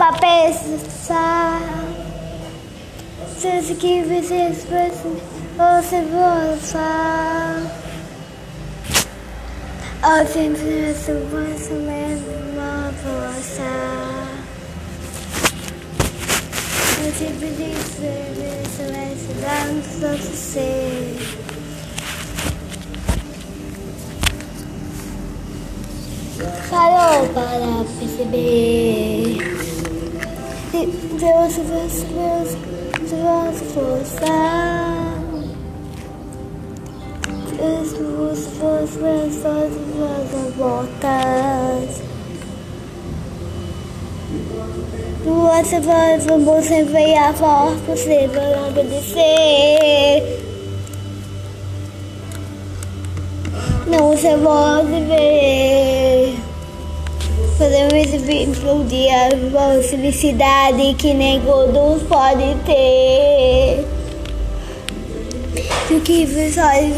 pra pensar. Se que você você volta. Ao sempre essa voz mesma força. Eu sempre disse isso, esse dando ser. Parou para perceber. Deus, Deus, Deus, Deus, força. Deus, Deus, Deus, Deus, Deus, Deus, voltas. Duas vozes, vamos sempre a voz possível obedecer. Não se pode ver. Podemos implodir a felicidade que nem todos podem ter. Do que pessoas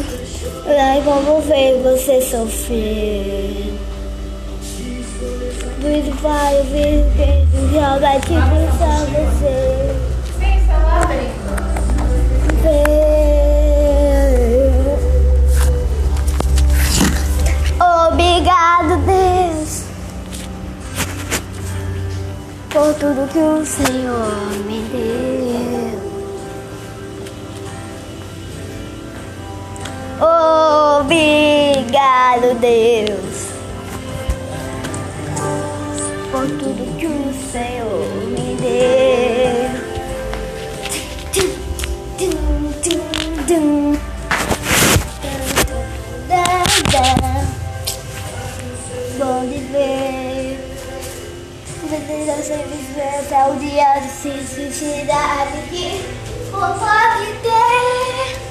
como ver você sofrer. Muito vai ver quem joga te pensar você. Por tudo que o Senhor me deu. Obrigado, Deus, por tudo que o Senhor me deu. Desejo sempre ver até o dia de felicidade que vou pode ter.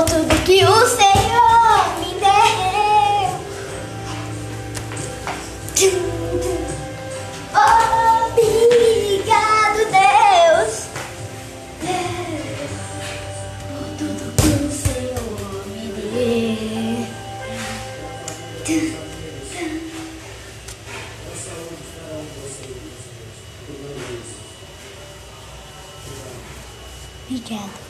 Por tudo que o Senhor me deu. Obrigado, Deus, por tudo que o Senhor me deu. Obrigado.